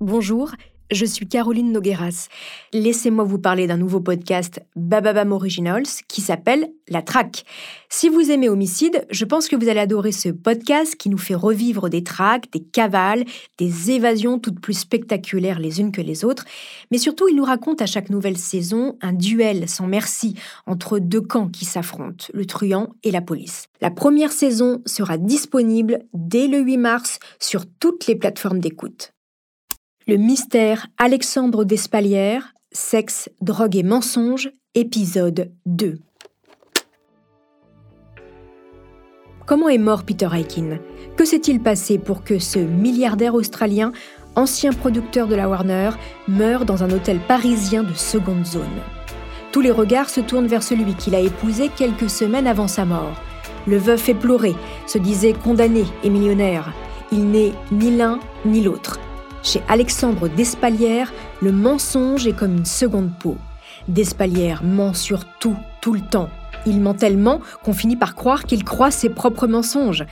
Bonjour, je suis Caroline Nogueras. Laissez-moi vous parler d'un nouveau podcast Bababam Originals qui s'appelle La Traque. Si vous aimez Homicide, je pense que vous allez adorer ce podcast qui nous fait revivre des traques, des cavales, des évasions toutes plus spectaculaires les unes que les autres. Mais surtout, il nous raconte à chaque nouvelle saison un duel sans merci entre deux camps qui s'affrontent, le truand et la police. La première saison sera disponible dès le 8 mars sur toutes les plateformes d'écoute. Le mystère Alexandre Despalières, Sexe, drogue et mensonge, épisode 2. Comment est mort Peter Aikin Que s'est-il passé pour que ce milliardaire australien, ancien producteur de la Warner, meure dans un hôtel parisien de seconde zone? Tous les regards se tournent vers celui qu'il a épousé quelques semaines avant sa mort. Le veuf est pleuré, se disait condamné et millionnaire. Il n'est ni l'un ni l'autre. Chez Alexandre Despalières, le mensonge est comme une seconde peau. Despalières ment sur tout, tout le temps. Il ment tellement qu'on finit par croire qu'il croit ses propres mensonges.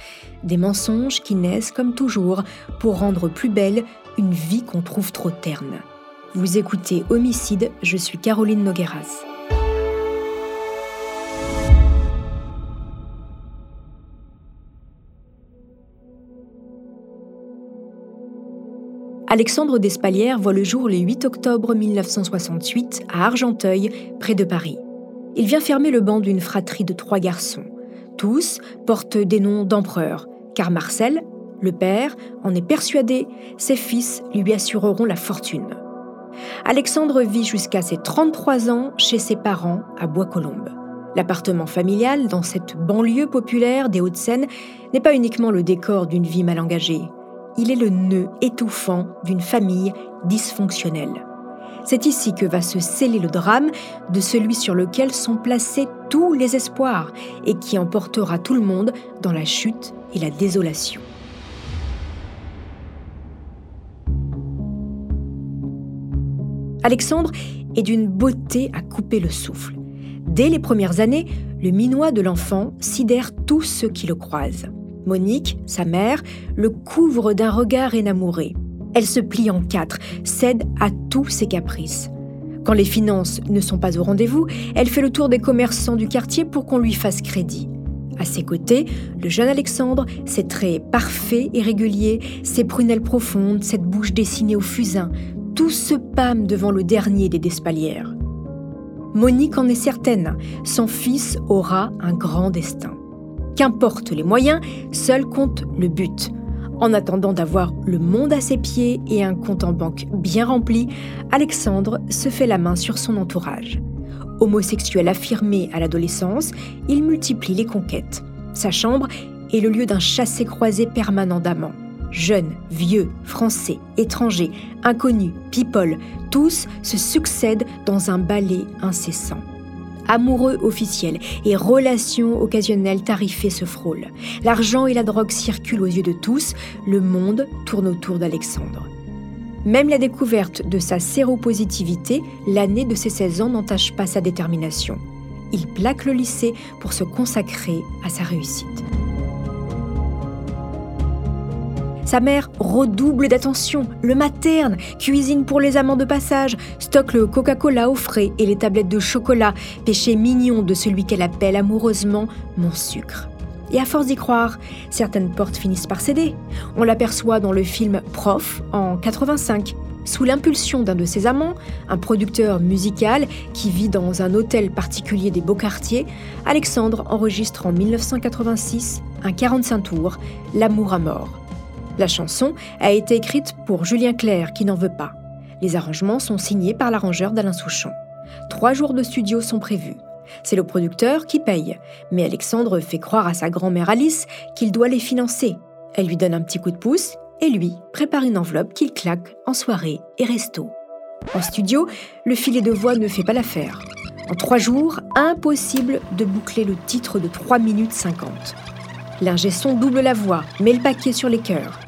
Des mensonges qui naissent, comme toujours, pour rendre plus belle une vie qu'on trouve trop terne. Vous écoutez Homicide, je suis Caroline Nogueras. Alexandre Despalières voit le jour le 8 octobre 1968 à Argenteuil, près de Paris. Il vient fermer le banc d'une fratrie de trois garçons. Tous portent des noms d'empereurs, car Marcel, le père, en est persuadé, ses fils lui assureront la fortune. Alexandre vit jusqu'à ses 33 ans chez ses parents à Bois-Colombes. L'appartement familial dans cette banlieue populaire des Hauts-de-Seine n'est pas uniquement le décor d'une vie mal engagée il est le nœud étouffant d'une famille dysfonctionnelle. C'est ici que va se sceller le drame de celui sur lequel sont placés tous les espoirs et qui emportera tout le monde dans la chute et la désolation. Alexandre est d'une beauté à couper le souffle. Dès les premières années, le minois de l'enfant sidère tous ceux qui le croisent. Monique, sa mère, le couvre d'un regard énamouré. Elle se plie en quatre, cède à tous ses caprices. Quand les finances ne sont pas au rendez-vous, elle fait le tour des commerçants du quartier pour qu'on lui fasse crédit. À ses côtés, le jeune Alexandre, ses traits parfaits et réguliers, ses prunelles profondes, cette bouche dessinée au fusain, tout se pâme devant le dernier des Despalières. Monique en est certaine, son fils aura un grand destin. Qu'importe les moyens, seul compte le but. En attendant d'avoir le monde à ses pieds et un compte en banque bien rempli, Alexandre se fait la main sur son entourage. Homosexuel affirmé à l'adolescence, il multiplie les conquêtes. Sa chambre est le lieu d'un chassé-croisé permanent d'amants. Jeunes, vieux, français, étrangers, inconnus, people, tous se succèdent dans un ballet incessant amoureux officiels et relations occasionnelles tarifées se frôlent. L'argent et la drogue circulent aux yeux de tous, le monde tourne autour d'Alexandre. Même la découverte de sa séropositivité, l'année de ses 16 ans n'entache pas sa détermination. Il plaque le lycée pour se consacrer à sa réussite. Sa mère redouble d'attention, le materne, cuisine pour les amants de passage, stocke le Coca-Cola au frais et les tablettes de chocolat, péché mignon de celui qu'elle appelle amoureusement mon sucre. Et à force d'y croire, certaines portes finissent par céder. On l'aperçoit dans le film Prof en 85. Sous l'impulsion d'un de ses amants, un producteur musical qui vit dans un hôtel particulier des beaux quartiers, Alexandre enregistre en 1986 un 45 tours, L'amour à mort. La chanson a été écrite pour Julien Clerc qui n'en veut pas. Les arrangements sont signés par l'arrangeur d'Alain Souchon. Trois jours de studio sont prévus. C'est le producteur qui paye, mais Alexandre fait croire à sa grand-mère Alice qu'il doit les financer. Elle lui donne un petit coup de pouce et lui prépare une enveloppe qu'il claque en soirée et resto. En studio, le filet de voix ne fait pas l'affaire. En trois jours, impossible de boucler le titre de 3 minutes 50. L'ingé son double la voix, met le paquet sur les cœurs.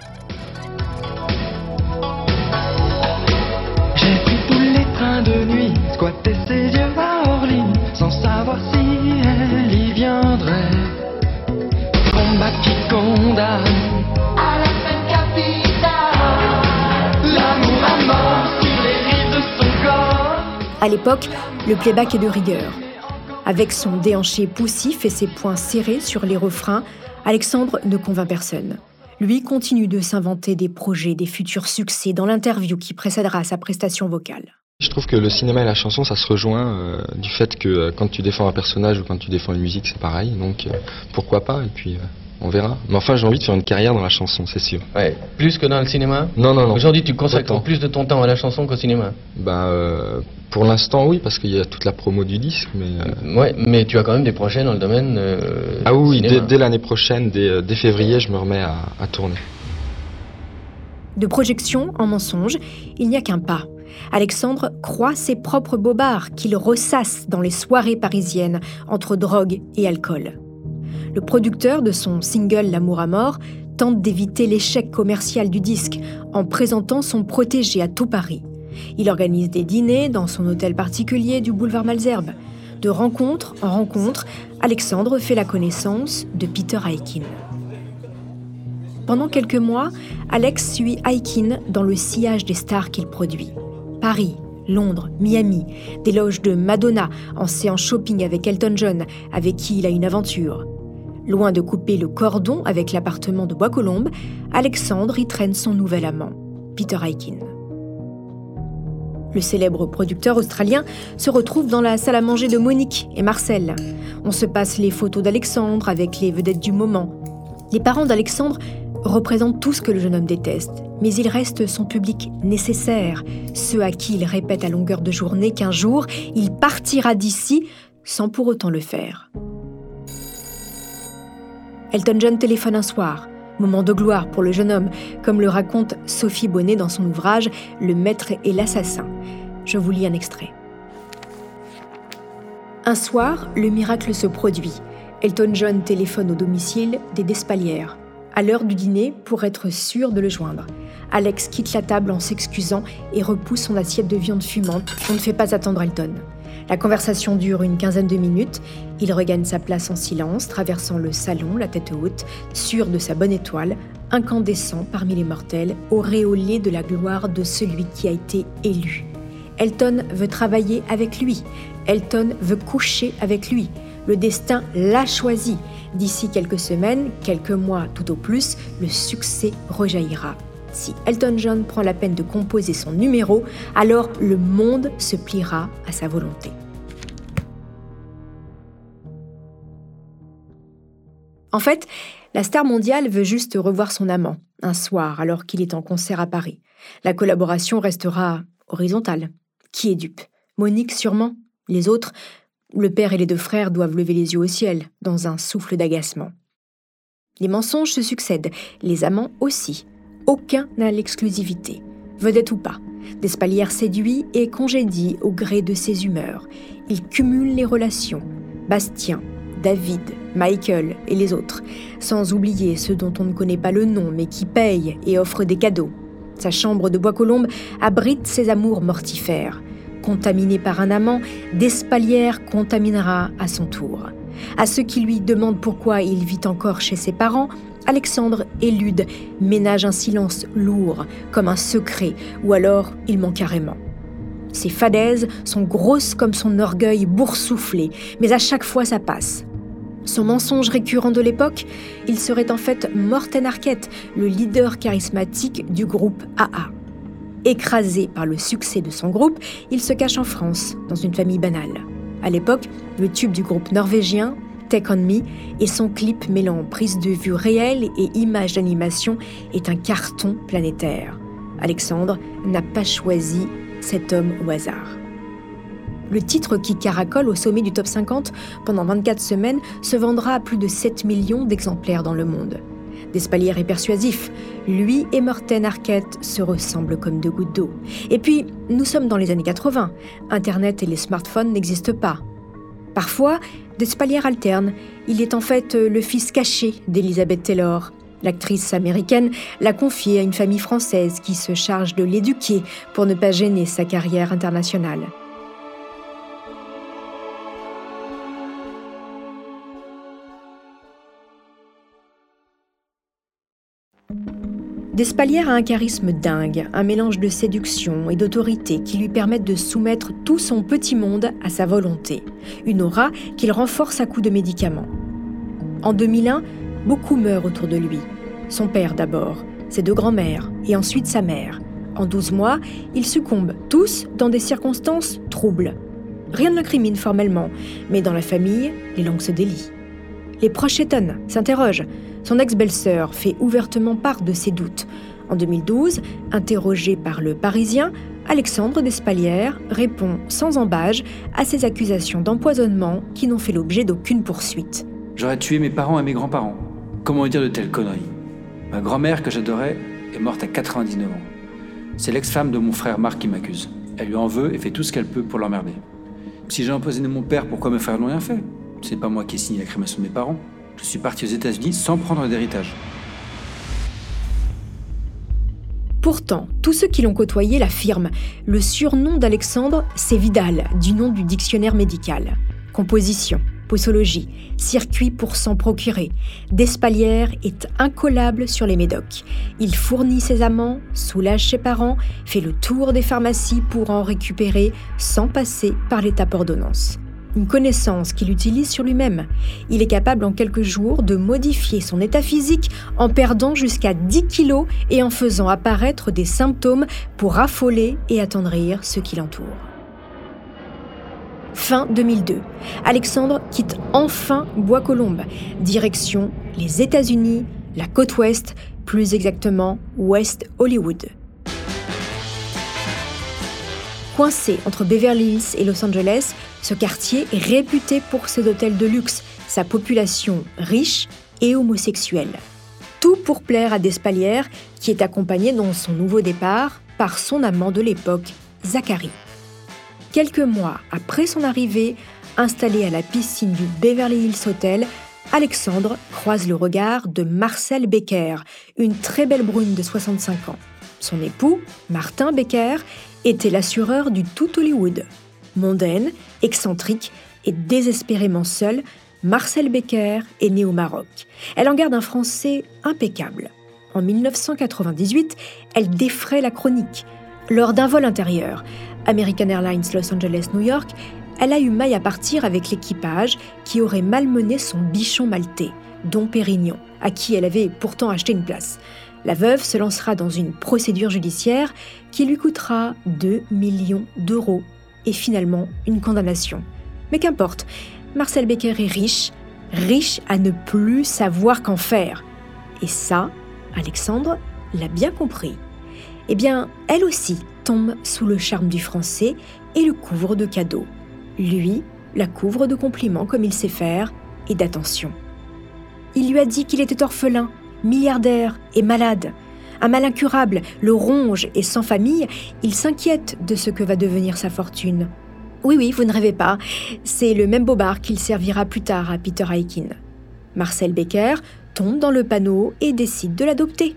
À l'époque, le playback est de rigueur. Avec son déhanché poussif et ses poings serrés sur les refrains, Alexandre ne convainc personne. Lui continue de s'inventer des projets, des futurs succès dans l'interview qui précédera sa prestation vocale. Je trouve que le cinéma et la chanson, ça se rejoint euh, du fait que euh, quand tu défends un personnage ou quand tu défends une musique, c'est pareil. Donc euh, pourquoi pas? On verra. Mais enfin, j'ai envie de faire une carrière dans la chanson, c'est sûr. Ouais, plus que dans le cinéma Non, non, non. Aujourd'hui, tu consacres plus de ton temps à la chanson qu'au cinéma Bah, pour l'instant, oui, parce qu'il y a toute la promo du disque, mais... Ouais, mais tu as quand même des projets dans le domaine Ah oui, dès, l'année prochaine, dès, février, je me remets à, à tourner. De projection en mensonge, il n'y a qu'un pas. Alexandre croit ses propres bobards qu'il ressasse dans les soirées parisiennes entre drogue et alcool. Le producteur de son single L'amour à mort tente d'éviter l'échec commercial du disque en présentant son protégé à tout Paris. Il organise des dîners dans son hôtel particulier du boulevard Malzerbe. De rencontre en rencontre, Alexandre fait la connaissance de Peter Aikin. Pendant quelques mois, Alex suit Aikin dans le sillage des stars qu'il produit. Paris, Londres, Miami, des loges de Madonna en séance shopping avec Elton John, avec qui il a une aventure. Loin de couper le cordon avec l'appartement de Bois-Colombes, Alexandre y traîne son nouvel amant, Peter Aikin. Le célèbre producteur australien se retrouve dans la salle à manger de Monique et Marcel. On se passe les photos d'Alexandre avec les vedettes du moment. Les parents d'Alexandre représente tout ce que le jeune homme déteste, mais il reste son public nécessaire, ceux à qui il répète à longueur de journée qu'un jour, il partira d'ici sans pour autant le faire. Elton John téléphone un soir, moment de gloire pour le jeune homme, comme le raconte Sophie Bonnet dans son ouvrage Le maître et l'assassin. Je vous lis un extrait. Un soir, le miracle se produit. Elton John téléphone au domicile des Despalières à l'heure du dîner pour être sûr de le joindre. Alex quitte la table en s'excusant et repousse son assiette de viande fumante. On ne fait pas attendre Elton. La conversation dure une quinzaine de minutes. Il regagne sa place en silence, traversant le salon, la tête haute, sûr de sa bonne étoile, incandescent parmi les mortels, auréolé de la gloire de celui qui a été élu. Elton veut travailler avec lui. Elton veut coucher avec lui. Le destin l'a choisi. D'ici quelques semaines, quelques mois tout au plus, le succès rejaillira. Si Elton John prend la peine de composer son numéro, alors le monde se pliera à sa volonté. En fait, la star mondiale veut juste revoir son amant, un soir, alors qu'il est en concert à Paris. La collaboration restera horizontale. Qui est dupe? Monique sûrement Les autres le père et les deux frères doivent lever les yeux au ciel, dans un souffle d'agacement. Les mensonges se succèdent, les amants aussi. Aucun n'a l'exclusivité, vedette ou pas. Despalières séduit et congédie au gré de ses humeurs. Il cumule les relations. Bastien, David, Michael et les autres, sans oublier ceux dont on ne connaît pas le nom mais qui payent et offrent des cadeaux. Sa chambre de bois colombe abrite ses amours mortifères contaminé par un amant, Despalières contaminera à son tour. À ceux qui lui demandent pourquoi il vit encore chez ses parents, Alexandre élude, ménage un silence lourd, comme un secret, ou alors il ment carrément. Ses fadaises sont grosses comme son orgueil boursouflé, mais à chaque fois ça passe. Son mensonge récurrent de l'époque, il serait en fait Morten Arquette, le leader charismatique du groupe AA. Écrasé par le succès de son groupe, il se cache en France, dans une famille banale. À l'époque, le tube du groupe norvégien, Take On Me, et son clip mêlant prise de vue réelle et images d'animation est un carton planétaire. Alexandre n'a pas choisi cet homme au hasard. Le titre qui caracole au sommet du top 50 pendant 24 semaines se vendra à plus de 7 millions d'exemplaires dans le monde. Despalières est persuasif. Lui et Morten Arquette se ressemblent comme deux gouttes d'eau. Et puis, nous sommes dans les années 80. Internet et les smartphones n'existent pas. Parfois, Despalières alterne. Il est en fait le fils caché d'Elizabeth Taylor. L'actrice américaine l'a confié à une famille française qui se charge de l'éduquer pour ne pas gêner sa carrière internationale. Despalières a un charisme dingue, un mélange de séduction et d'autorité qui lui permettent de soumettre tout son petit monde à sa volonté, une aura qu'il renforce à coups de médicaments. En 2001, beaucoup meurent autour de lui. Son père d'abord, ses deux grands-mères et ensuite sa mère. En 12 mois, ils succombent tous dans des circonstances troubles. Rien ne l'incrimine formellement, mais dans la famille, les langues se délient. Les proches étonnent, s'interrogent. Son ex-belle-sœur fait ouvertement part de ses doutes. En 2012, interrogé par le Parisien, Alexandre Despalières répond sans embâge à ces accusations d'empoisonnement qui n'ont fait l'objet d'aucune poursuite. J'aurais tué mes parents et mes grands-parents. Comment dire de telles conneries? Ma grand-mère, que j'adorais, est morte à 99 ans. C'est l'ex-femme de mon frère Marc qui m'accuse. Elle lui en veut et fait tout ce qu'elle peut pour l'emmerder. Si j'ai empoisonné mon père, pourquoi mes frères n'ont rien fait C'est pas moi qui ai signé la crémation de mes parents. Je suis parti aux États-Unis sans prendre d'héritage. Pourtant, tous ceux qui l'ont côtoyé l'affirment. Le surnom d'Alexandre, c'est Vidal, du nom du dictionnaire médical. Composition, posologie, circuit pour s'en procurer. Despalières est incollable sur les médocs. Il fournit ses amants, soulage ses parents, fait le tour des pharmacies pour en récupérer sans passer par l'étape ordonnance une connaissance qu'il utilise sur lui-même. Il est capable en quelques jours de modifier son état physique en perdant jusqu'à 10 kilos et en faisant apparaître des symptômes pour affoler et attendrir ceux qui l'entourent. Fin 2002, Alexandre quitte enfin Bois-Colombes, direction les États-Unis, la côte ouest, plus exactement West Hollywood. Coincé entre Beverly Hills et Los Angeles, ce quartier est réputé pour ses hôtels de luxe, sa population riche et homosexuelle. Tout pour plaire à Despalières, qui est accompagné dans son nouveau départ par son amant de l'époque, Zachary. Quelques mois après son arrivée, installé à la piscine du Beverly Hills Hotel, Alexandre croise le regard de Marcel Becker, une très belle brune de 65 ans. Son époux, Martin Becker, était l'assureur du tout Hollywood. Mondaine, excentrique et désespérément seule, Marcel Becker est née au Maroc. Elle en garde un français impeccable. En 1998, elle défraie la chronique. Lors d'un vol intérieur, American Airlines Los Angeles-New York, elle a eu maille à partir avec l'équipage qui aurait malmené son bichon maltais, Don Pérignon, à qui elle avait pourtant acheté une place. La veuve se lancera dans une procédure judiciaire qui lui coûtera 2 millions d'euros et finalement une condamnation. Mais qu'importe, Marcel Becker est riche, riche à ne plus savoir qu'en faire. Et ça, Alexandre l'a bien compris. Eh bien, elle aussi tombe sous le charme du français et le couvre de cadeaux. Lui la couvre de compliments comme il sait faire et d'attention. Il lui a dit qu'il était orphelin, milliardaire et malade. Un mal incurable le ronge et sans famille, il s'inquiète de ce que va devenir sa fortune. Oui, oui, vous ne rêvez pas, c'est le même bobard qu'il servira plus tard à Peter Aikin. Marcel Becker tombe dans le panneau et décide de l'adopter.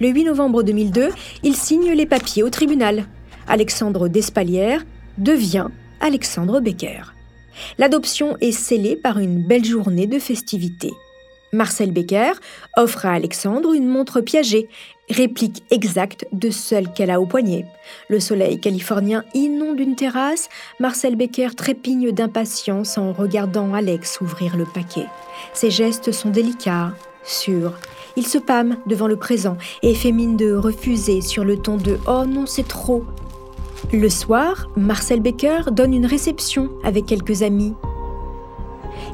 Le 8 novembre 2002, il signe les papiers au tribunal. Alexandre Despalières devient Alexandre Becker. L'adoption est scellée par une belle journée de festivités. Marcel Becker offre à Alexandre une montre piagée, réplique exacte de celle qu'elle a au poignet. Le soleil californien inonde une terrasse, Marcel Becker trépigne d'impatience en regardant Alex ouvrir le paquet. Ses gestes sont délicats, sûrs. Il se pâme devant le présent et fait mine de refuser sur le ton de ⁇ Oh non, c'est trop !⁇ Le soir, Marcel Becker donne une réception avec quelques amis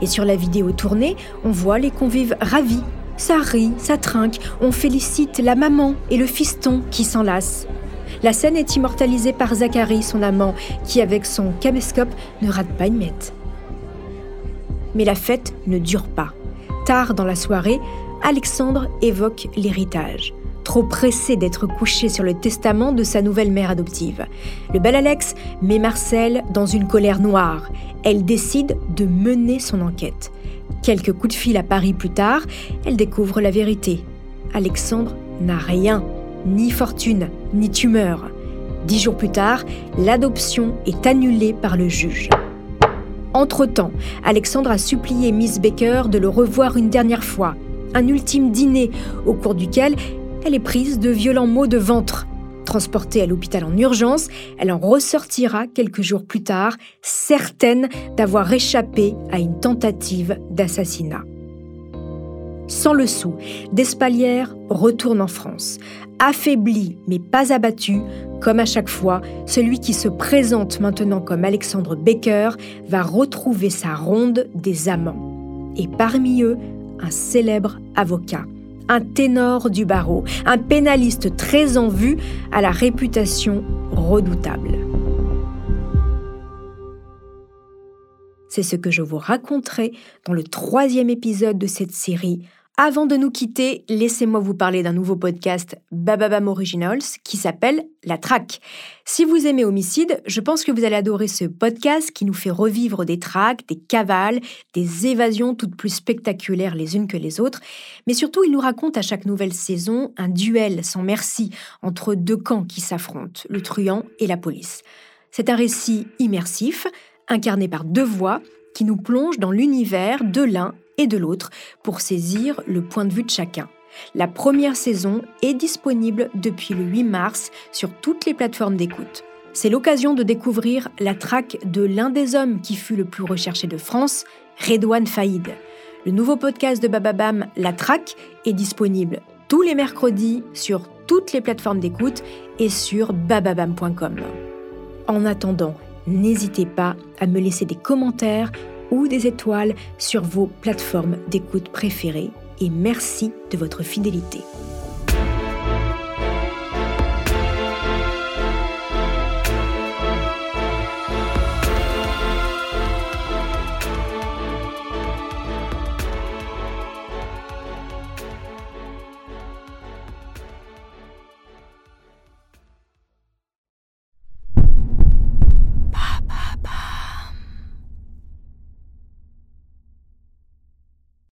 et sur la vidéo tournée, on voit les convives ravis. Ça rit, ça trinque, on félicite la maman et le fiston qui s'enlacent. La scène est immortalisée par Zachary, son amant, qui avec son caméscope ne rate pas une miette. Mais la fête ne dure pas. Tard dans la soirée, Alexandre évoque l'héritage trop pressé d'être couché sur le testament de sa nouvelle mère adoptive. Le bel Alex met Marcel dans une colère noire. Elle décide de mener son enquête. Quelques coups de fil à Paris plus tard, elle découvre la vérité. Alexandre n'a rien, ni fortune, ni tumeur. Dix jours plus tard, l'adoption est annulée par le juge. Entre-temps, Alexandre a supplié Miss Baker de le revoir une dernière fois, un ultime dîner au cours duquel elle est prise de violents maux de ventre. Transportée à l'hôpital en urgence, elle en ressortira quelques jours plus tard, certaine d'avoir échappé à une tentative d'assassinat. Sans le sou, Despalières retourne en France. Affaibli mais pas abattu, comme à chaque fois, celui qui se présente maintenant comme Alexandre Becker va retrouver sa ronde des amants. Et parmi eux, un célèbre avocat, un ténor du barreau, un pénaliste très en vue à la réputation redoutable. C'est ce que je vous raconterai dans le troisième épisode de cette série avant de nous quitter, laissez-moi vous parler d'un nouveau podcast Bababam Originals qui s'appelle La Traque. Si vous aimez Homicide, je pense que vous allez adorer ce podcast qui nous fait revivre des traques, des cavales, des évasions toutes plus spectaculaires les unes que les autres. Mais surtout, il nous raconte à chaque nouvelle saison un duel sans merci entre deux camps qui s'affrontent, le truand et la police. C'est un récit immersif, incarné par deux voix qui nous plongent dans l'univers de l'un et de l'autre pour saisir le point de vue de chacun. La première saison est disponible depuis le 8 mars sur toutes les plateformes d'écoute. C'est l'occasion de découvrir la traque de l'un des hommes qui fut le plus recherché de France, Redouane Faïd. Le nouveau podcast de Bababam, La Traque, est disponible tous les mercredis sur toutes les plateformes d'écoute et sur bababam.com. En attendant, n'hésitez pas à me laisser des commentaires ou des étoiles sur vos plateformes d'écoute préférées et merci de votre fidélité.